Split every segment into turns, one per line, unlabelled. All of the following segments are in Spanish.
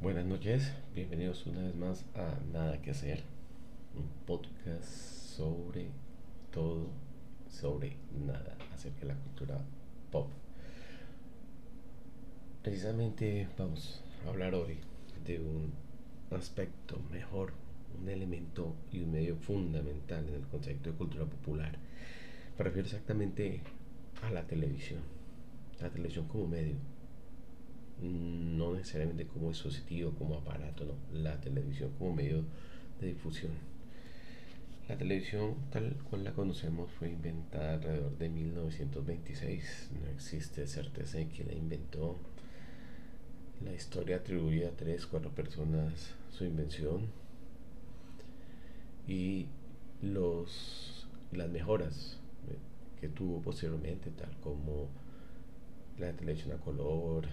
Buenas noches, bienvenidos una vez más a Nada que hacer, un podcast sobre todo, sobre nada, acerca de la cultura pop. Precisamente vamos a hablar hoy de un aspecto mejor, un elemento y un medio fundamental en el concepto de cultura popular. Me refiero exactamente a la televisión, la televisión como medio no necesariamente como dispositivo, como aparato, no, la televisión como medio de difusión. La televisión tal cual la conocemos fue inventada alrededor de 1926, no existe certeza de quién la inventó. La historia atribuye a tres, cuatro personas su invención y los, las mejoras que tuvo posteriormente, tal como la televisión a color,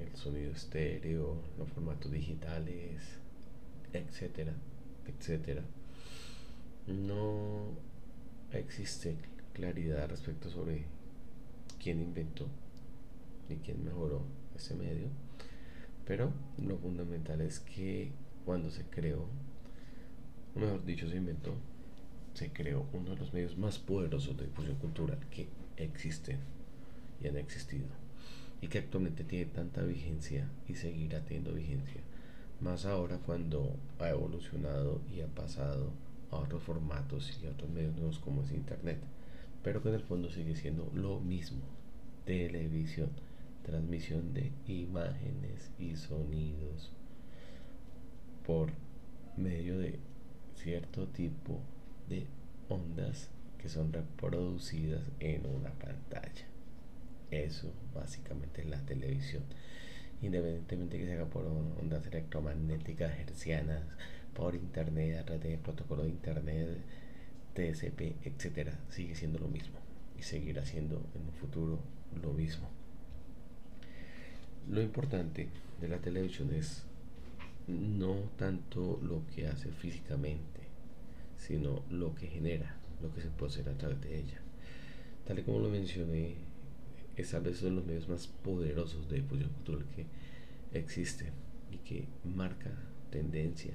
el sonido estéreo, los formatos digitales, etcétera, etcétera. No existe claridad respecto sobre quién inventó y quién mejoró ese medio, pero lo fundamental es que cuando se creó, o mejor dicho, se inventó, se creó uno de los medios más poderosos de difusión cultural que existen y han existido y que actualmente tiene tanta vigencia y seguirá teniendo vigencia. Más ahora cuando ha evolucionado y ha pasado a otros formatos y a otros medios nuevos como es Internet, pero que en el fondo sigue siendo lo mismo. Televisión, transmisión de imágenes y sonidos por medio de cierto tipo de ondas que son reproducidas en una pantalla. Eso básicamente es la televisión. Independientemente que se haga por ondas electromagnéticas hercianas, por internet, a través de protocolo de internet, TCP, etcétera, sigue siendo lo mismo y seguirá siendo en un futuro lo mismo. Lo importante de la televisión es no tanto lo que hace físicamente, sino lo que genera, lo que se puede hacer a través de ella. Tal y como lo mencioné es a veces uno de los medios más poderosos de difusión cultural que existe y que marca tendencia,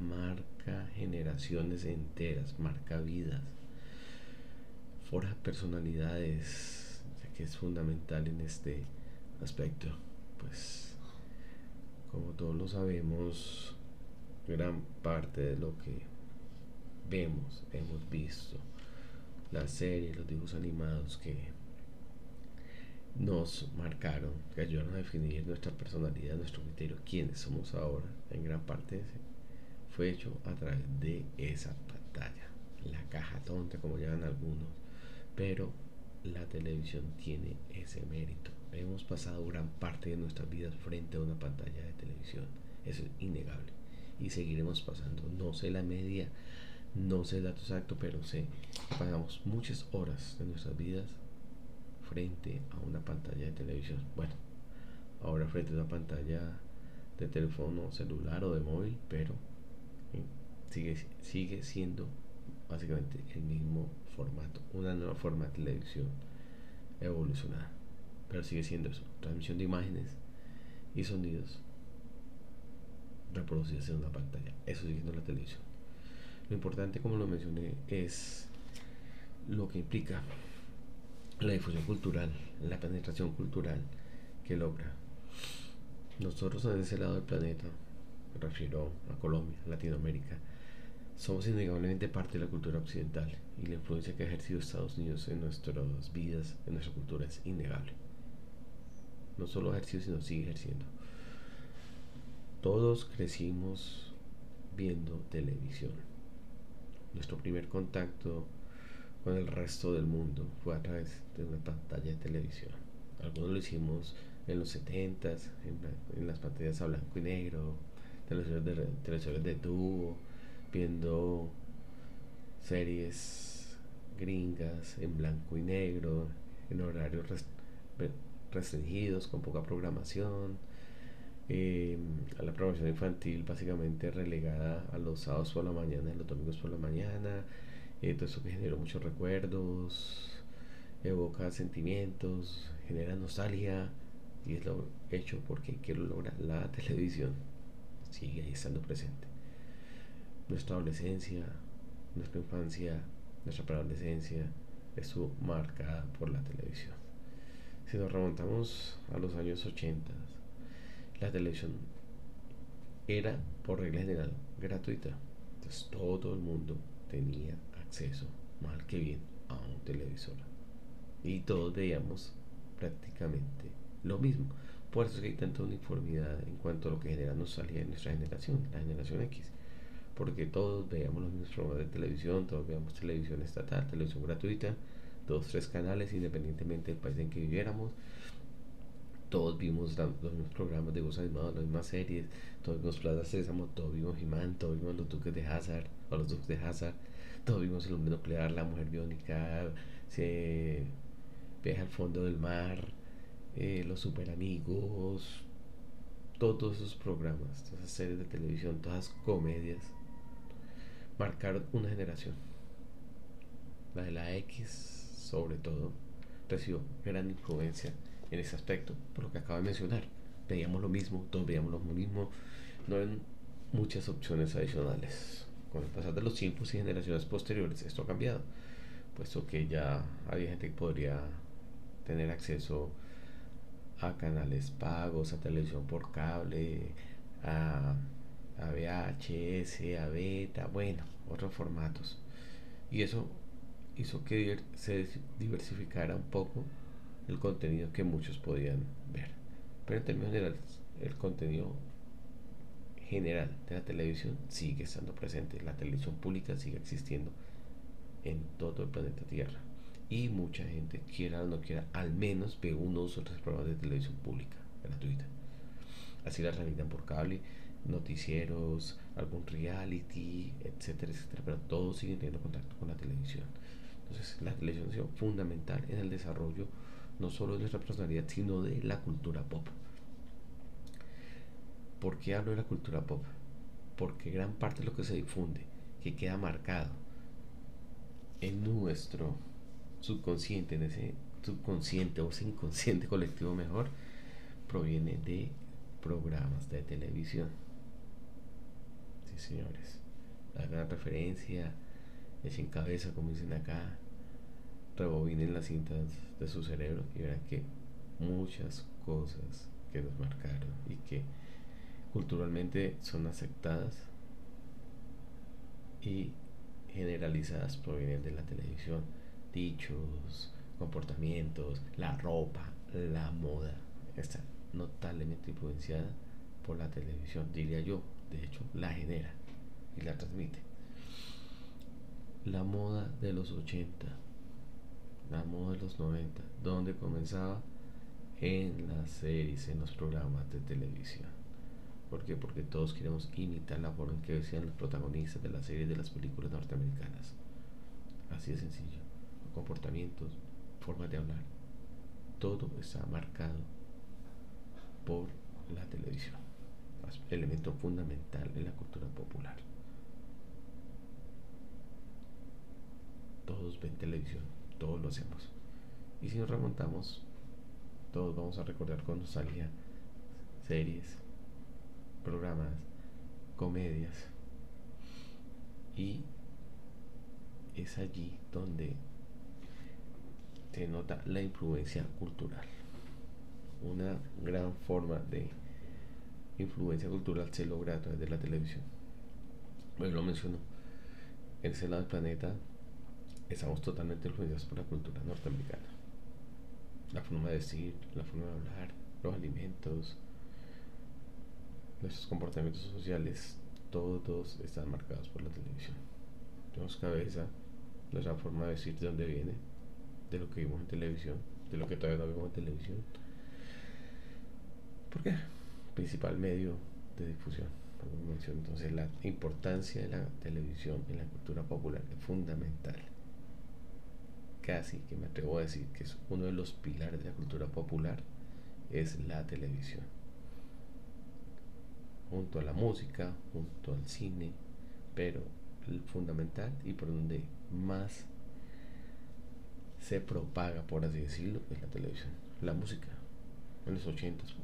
marca generaciones enteras, marca vidas, forja personalidades, que es fundamental en este aspecto. Pues, como todos lo sabemos, gran parte de lo que vemos, hemos visto, las series, los dibujos animados que nos marcaron, que ayudaron a definir nuestra personalidad, nuestro criterio, quiénes somos ahora, en gran parte fue hecho a través de esa pantalla, la caja tonta como llaman algunos, pero la televisión tiene ese mérito. Hemos pasado gran parte de nuestras vidas frente a una pantalla de televisión, eso es innegable, y seguiremos pasando, no sé la media, no sé el dato exacto, pero sé que pasamos muchas horas de nuestras vidas frente a una pantalla de televisión. Bueno, ahora frente a una pantalla de teléfono celular o de móvil, pero eh, sigue, sigue siendo básicamente el mismo formato, una nueva forma de televisión evolucionada, pero sigue siendo eso, transmisión de imágenes y sonidos reproducidos en una pantalla, eso sigue siendo la televisión. Lo importante, como lo mencioné, es lo que implica la difusión cultural, la penetración cultural que logra. Nosotros en ese lado del planeta, me refiero a Colombia, Latinoamérica, somos innegablemente parte de la cultura occidental y la influencia que ha ejercido Estados Unidos en nuestras vidas, en nuestra cultura, es innegable. No solo ha ejercido, sino sigue ejerciendo. Todos crecimos viendo televisión. Nuestro primer contacto con el resto del mundo fue a través de una pantalla de televisión. Algunos lo hicimos en los 70s, en, las pantallas a blanco y negro, televisores de, de tubo, viendo series gringas en blanco y negro, en horarios restringidos, con poca programación. Em, a la programación infantil básicamente relegada a los sábados por la mañana y los domingos por la mañana eh, todo eso que generó muchos recuerdos, evoca sentimientos, genera nostalgia y es lo hecho porque quiero lograr la televisión. sigue ahí estando presente. Nuestra adolescencia, nuestra infancia, nuestra preadolescencia estuvo marcada por la televisión. Si nos remontamos a los años 80, la televisión era por regla general gratuita. Entonces todo el mundo tenía acceso, mal que bien, a un televisor. Y todos veíamos prácticamente lo mismo. Por eso es que hay tanta uniformidad en cuanto a lo que genera nostalgia en nuestra generación, la generación X. Porque todos veíamos los mismos programas de televisión, todos veíamos televisión estatal, televisión gratuita, dos, tres canales, independientemente del país en que viviéramos. Todos vimos los mismos programas de voz animados, las mismas series, todos vimos Plaza Sésamo, todos vimos He-Man, todos vimos los Duques de Hazard, o los Duques de Hazard, todos vimos el hombre nuclear, la mujer biónica, se viaja al fondo del mar, eh, los super amigos, todos esos programas, todas esas series de televisión, todas esas comedias, marcaron una generación. La de la X, sobre todo, recibió gran influencia en ese aspecto, por lo que acabo de mencionar. Veíamos lo mismo, todos veíamos lo mismo, no hay muchas opciones adicionales. Con el pasar de los tiempos y generaciones posteriores, esto ha cambiado, puesto que ya había gente que podría tener acceso a canales pagos, a televisión por cable, a, a VHS, a beta, bueno, otros formatos. Y eso hizo que se diversificara un poco el contenido que muchos podían ver. Pero en términos generales, el contenido general de la televisión sigue estando presente. La televisión pública sigue existiendo en todo el planeta Tierra y mucha gente, quiera o no quiera, al menos ve unos o otros programas de televisión pública, gratuita. Así la transmiten por cable, noticieros, algún reality, etcétera, etcétera, pero todos siguen teniendo contacto con la televisión. Entonces, la televisión ha sido fundamental en el desarrollo no solo de nuestra personalidad, sino de la cultura pop. ¿Por qué hablo de la cultura pop? Porque gran parte de lo que se difunde, que queda marcado en nuestro subconsciente, en ese subconsciente o ese inconsciente colectivo mejor, proviene de programas de televisión. Sí, señores. La gran referencia, es en cabeza, como dicen acá, rebobinen las cintas de su cerebro y verán que muchas cosas que nos marcaron y que culturalmente son aceptadas y generalizadas provienen de la televisión dichos, comportamientos, la ropa, la moda, está notablemente influenciada por la televisión, diría yo, de hecho la genera y la transmite. La moda de los 80, la moda de los 90, donde comenzaba en las series, en los programas de televisión. ¿Por qué? Porque todos queremos imitar la forma en que decían los protagonistas de las series de las películas norteamericanas. Así de sencillo comportamientos, formas de hablar, todo está marcado por la televisión, elemento fundamental en la cultura popular. Todos ven televisión, todos lo hacemos. Y si nos remontamos, todos vamos a recordar cuando salía series, programas, comedias. Y es allí donde se nota la influencia cultural. Una gran forma de influencia cultural se logra a través de la televisión. Bueno, lo menciono. En ese lado del planeta estamos totalmente influenciados por la cultura norteamericana. La forma de decir, la forma de hablar, los alimentos, nuestros comportamientos sociales, todos están marcados por la televisión. Tenemos cabeza, nuestra forma de decir de dónde viene, de lo que vimos en televisión, de lo que todavía no vimos en televisión. ¿Por qué? Principal medio de difusión. Entonces la importancia de la televisión en la cultura popular es fundamental. Casi que me atrevo a decir que es uno de los pilares de la cultura popular es la televisión. Junto a la música, junto al cine, pero el fundamental y por donde más se propaga, por así decirlo, en la televisión. La música. En los ochentas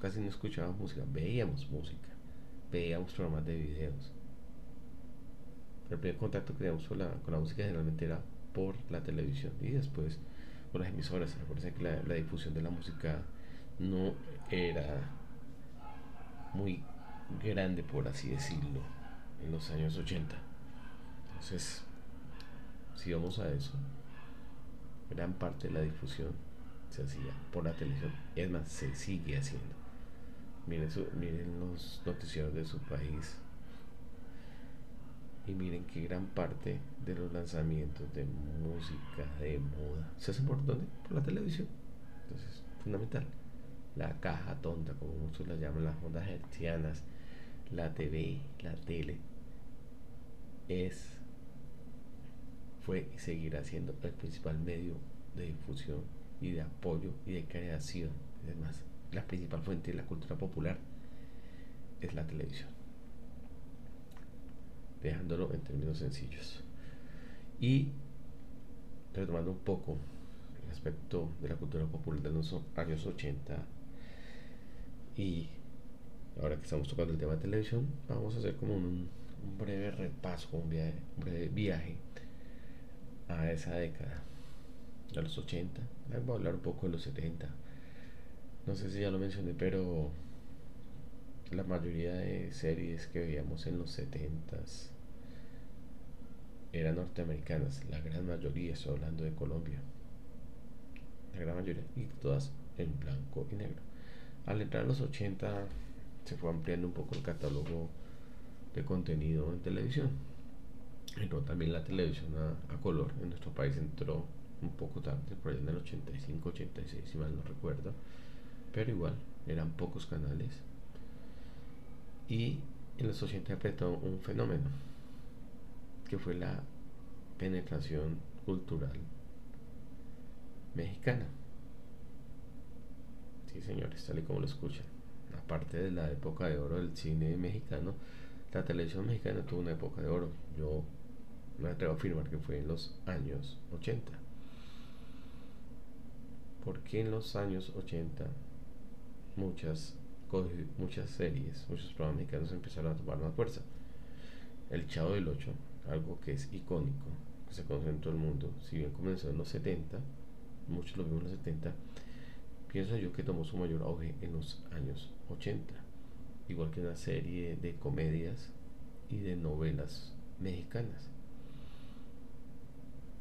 casi no escuchábamos música, veíamos música. veíamos programas de videos. El primer contacto que teníamos con la, con la música generalmente era por la televisión y después por las emisoras. Recuerden que la, la difusión de la música no era muy grande, por así decirlo, en los años 80. Entonces, si vamos a eso, gran parte de la difusión se hacía por la televisión. Es más, se sigue haciendo. Miren, miren los noticieros de su país. Y miren que gran parte de los lanzamientos de música, de moda, se hacen por dónde? Por la televisión. Entonces, fundamental. La caja tonta, como muchos la llaman, las ondas hertzianas, la TV, la tele, es, fue y seguirá siendo el principal medio de difusión y de apoyo y de creación. Además, la principal fuente de la cultura popular es la televisión. Dejándolo en términos sencillos. Y retomando un poco el aspecto de la cultura popular de los años 80 y ahora que estamos tocando el tema de televisión, vamos a hacer como un, breve repaso, un, un breve viaje a esa década de los 80. Voy a hablar un poco de los 70. No sé si ya lo mencioné, pero la mayoría de series que veíamos en los 70 eran norteamericanas. La gran mayoría, estoy hablando de Colombia. La gran mayoría. Y todas en blanco y negro. Al entrar a los 80 se fue ampliando un poco el catálogo de contenido en televisión. Entró también la televisión a, color. En nuestro país entró un poco tarde, por allá en el 85, 86, si mal no recuerdo, pero igual, eran pocos canales. Y en los 80 apretó un fenómeno, que fue la penetración cultural mexicana. Sí, señores, tal y como lo escuchan. Aparte de la época de oro del cine mexicano, la televisión mexicana tuvo una época de oro. Yo me atrevo a afirmar que fue en los años 80 porque en los años 80 muchas, muchas series, muchos programas mexicanos empezaron a tomar más fuerza. El Chavo del 8, algo que es icónico, que se conoce en todo el mundo, si bien comenzó en los 70, muchos lo vimos en los 70, pienso yo que tomó su mayor auge en los años 80, igual que una serie de comedias y de novelas mexicanas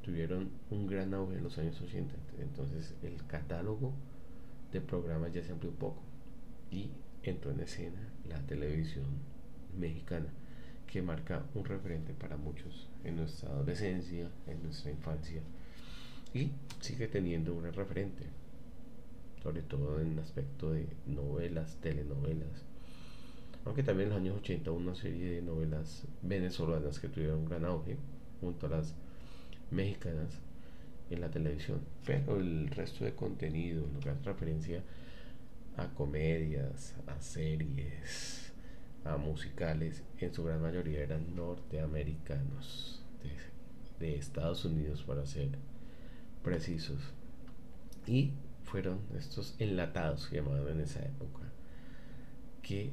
tuvieron un gran auge en los años 80. Entonces el catálogo de programas ya se amplió un poco y entró en escena la televisión mexicana que marca un referente para muchos en nuestra adolescencia, en nuestra infancia y sigue teniendo un referente, sobre todo en el aspecto de novelas, telenovelas. Aunque también en los años 80 una serie de novelas venezolanas que tuvieron un gran auge junto a las mexicanas en la televisión, pero el resto de contenido, lo que hace referencia a comedias, a series, a musicales, en su gran mayoría eran norteamericanos, de, de Estados Unidos para ser precisos, y fueron estos enlatados que llamaban en esa época, que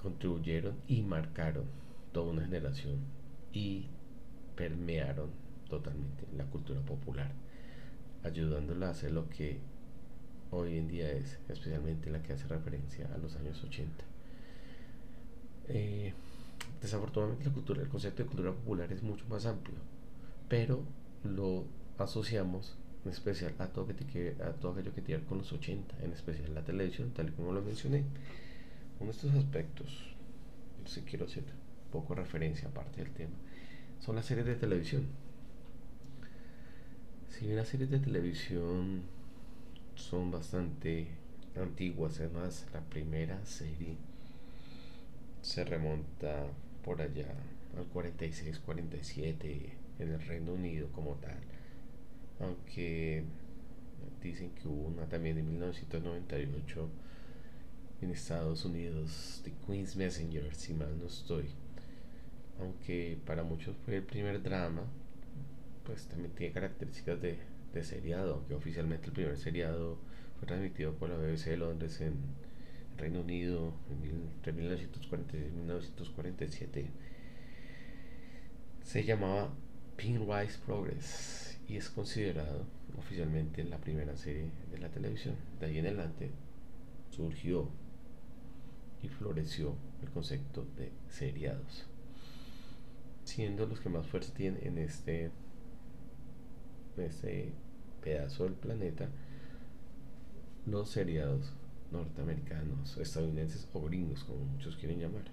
contribuyeron y marcaron toda una generación y permearon totalmente la cultura popular, ayudándola a hacer lo que hoy en día es, especialmente la que hace referencia a los años 80. Eh, desafortunadamente el concepto de cultura popular es mucho más amplio, pero lo asociamos en especial a todo, que a todo aquello que tiene con los 80, en especial la televisión, tal y como lo mencioné. Uno de estos aspectos, si quiero hacer poco referencia aparte del tema, son las series de televisión. Si bien las series de televisión son bastante antiguas, además la primera serie se remonta por allá al 46-47 en el Reino Unido como tal, aunque dicen que hubo una también en 1998 en Estados Unidos, The Queen's Messenger, si mal no estoy, aunque para muchos fue el primer drama, pues también tiene características de, de seriado, aunque oficialmente el primer seriado fue transmitido por la BBC de Londres en, Reino Unido entre 1940 y 1947 se llamaba Pinrise Progress y es considerado oficialmente la primera serie de la televisión. De ahí en adelante surgió y floreció el concepto de seriados, siendo los que más fuerza tienen en este, en este pedazo del planeta los seriados norteamericanos, estadounidenses o gringos, como muchos quieren llamar.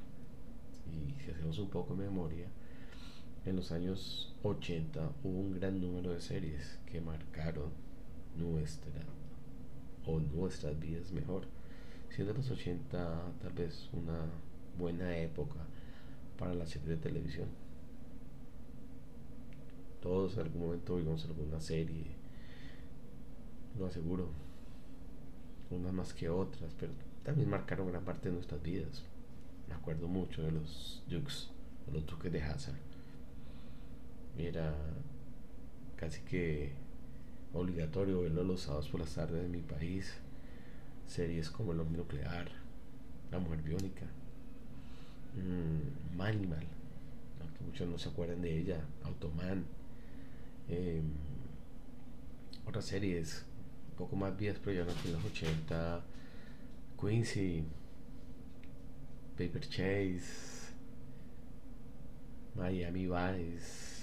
Y si hacemos un poco de memoria, en los años 80 hubo un gran número de series que marcaron nuestra o nuestras vidas mejor. Siendo los 80 tal vez una buena época para la serie de televisión. Todos en algún momento vimos alguna serie, lo aseguro, unas más que otras, pero también marcaron gran parte de nuestras vidas. Me acuerdo mucho de los Dukes, de los Duques de Hazard. Era casi que obligatorio verlo los sábados por las tardes en mi país. Series como El hombre nuclear, La mujer biónica, mmm, Manimal, aunque muchos no se acuerdan de ella, Automan, em, otras series poco más viejas, pero ya no en los 80, Quincy, Paper Chase, Miami Vice,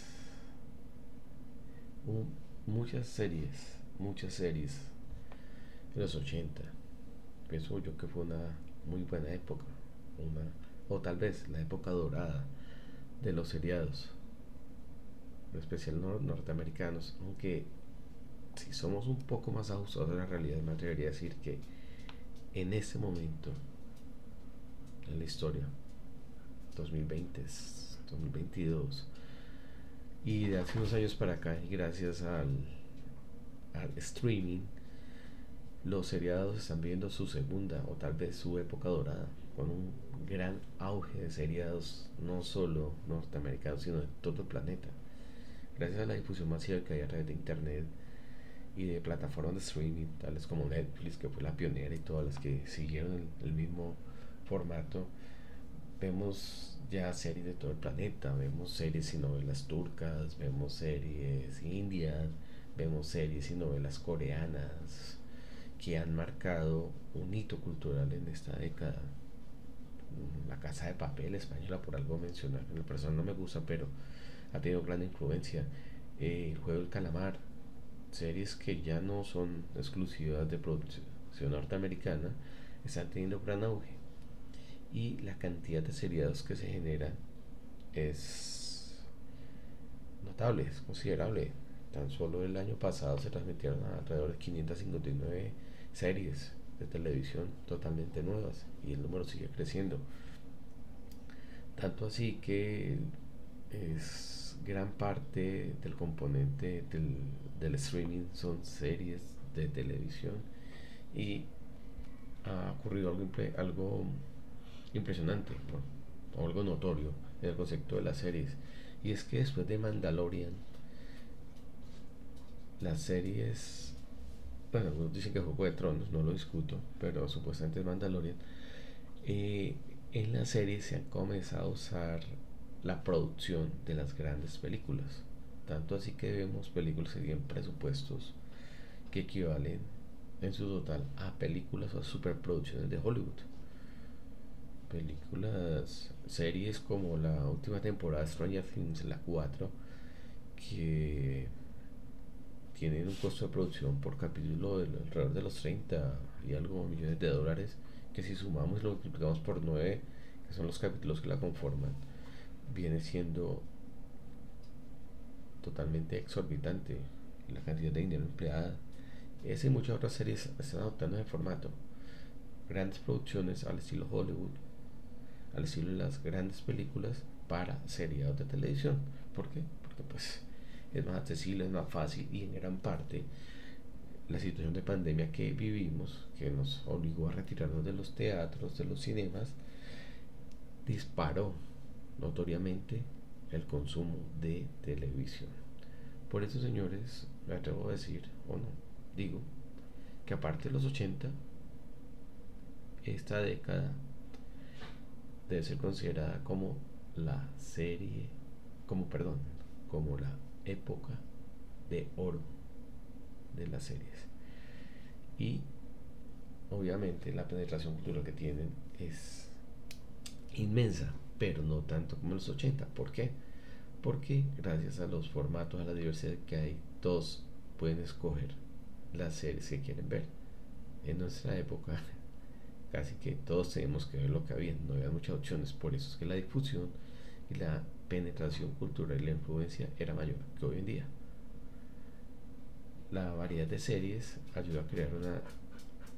muchas series, muchas series de los 80. Pienso yo que fue una muy buena época, una, o tal vez la época dorada de los seriados, en especial norteamericanos, aunque si somos un poco más ajustados a la realidad, me atrevería a decir que en ese momento, en la historia, 2020, 2022, y de hace unos años para acá, y gracias al, al streaming, los seriados están viendo su segunda o tal vez su época dorada, con un gran auge de seriados, no solo norteamericanos, sino de todo el planeta. Gracias a la difusión masiva que hay a través de Internet, y de plataformas de streaming, tales como Netflix, que fue la pionera, y todas las que siguieron el, mismo formato, vemos ya series de todo el planeta, vemos series y novelas turcas, vemos series indias, vemos series y novelas coreanas que han marcado un hito cultural en esta década. La Casa de Papel española, por algo mencionar, la persona no me gusta, pero ha tenido gran influencia. Eh, el juego del calamar, series que ya no son exclusivas de producción norteamericana están teniendo gran auge y la cantidad de seriados que se generan es notable, es considerable. Tan solo el año pasado se transmitieron alrededor de 559 series de televisión totalmente nuevas y el número sigue creciendo. Tanto así que es gran parte del componente del del streaming son series de televisión y ha ocurrido algo impresionante o algo notorio en el concepto de las series. Y es que después de Mandalorian las series bueno dicen que Juego de Tronos no lo discuto pero supuestamente es Mandalorian eh, en la serie se ha comenzado a usar la producción de las grandes películas. Tanto así que vemos películas que tienen presupuestos que equivalen en su total a películas o a superproducciones de Hollywood. Películas, series como la última temporada de Stranger Things, la 4, que tienen un costo de producción por capítulo de alrededor de los 30 y algo millones de dólares, que si sumamos y lo multiplicamos por 9, que son los capítulos que la conforman, viene siendo totalmente exorbitante la cantidad de dinero empleada. Esa y muchas otras series están adoptando ese formato. Grandes producciones al estilo Hollywood, al estilo de las grandes películas para seriados de televisión. ¿Por qué? Porque pues es más accesible, es más fácil y en gran parte la situación de pandemia que vivimos, que nos obligó a retirarnos de los teatros, de los cinemas, disparó notoriamente el consumo de televisión. Por eso, señores, me atrevo a decir, o no, digo, que aparte de los 80, esta década debe ser considerada como la serie, como perdón, como la época de oro de las series. Y obviamente la penetración cultural que tienen es inmensa, pero no tanto como los 80. ¿Por qué? Porque gracias a los formatos, a la diversidad que hay, todos pueden escoger las series que quieren ver. En nuestra época, casi que todos tenemos que ver lo que había, no había muchas opciones, por eso es que la difusión y la penetración cultural y la influencia era mayor que hoy en día. La variedad de series ayuda a crear una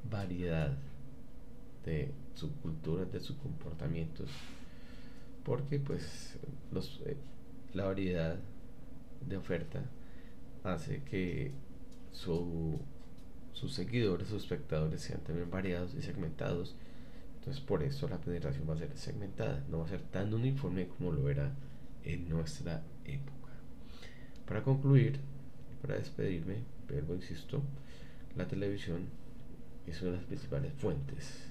variedad de subculturas, de sus comportamientos, porque pues los, eh, la variedad de oferta hace que su, sus seguidores, sus espectadores sean también variados y segmentados. Entonces por eso la penetración va a ser segmentada, no va a ser tan uniforme como lo era en nuestra época. Para concluir, para despedirme, pero insisto, la televisión es una de las principales fuentes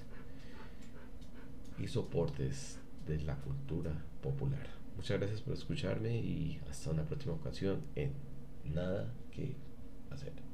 y soportes de la cultura popular. Muchas gracias por escucharme y hasta una próxima ocasión en Nada que hacer.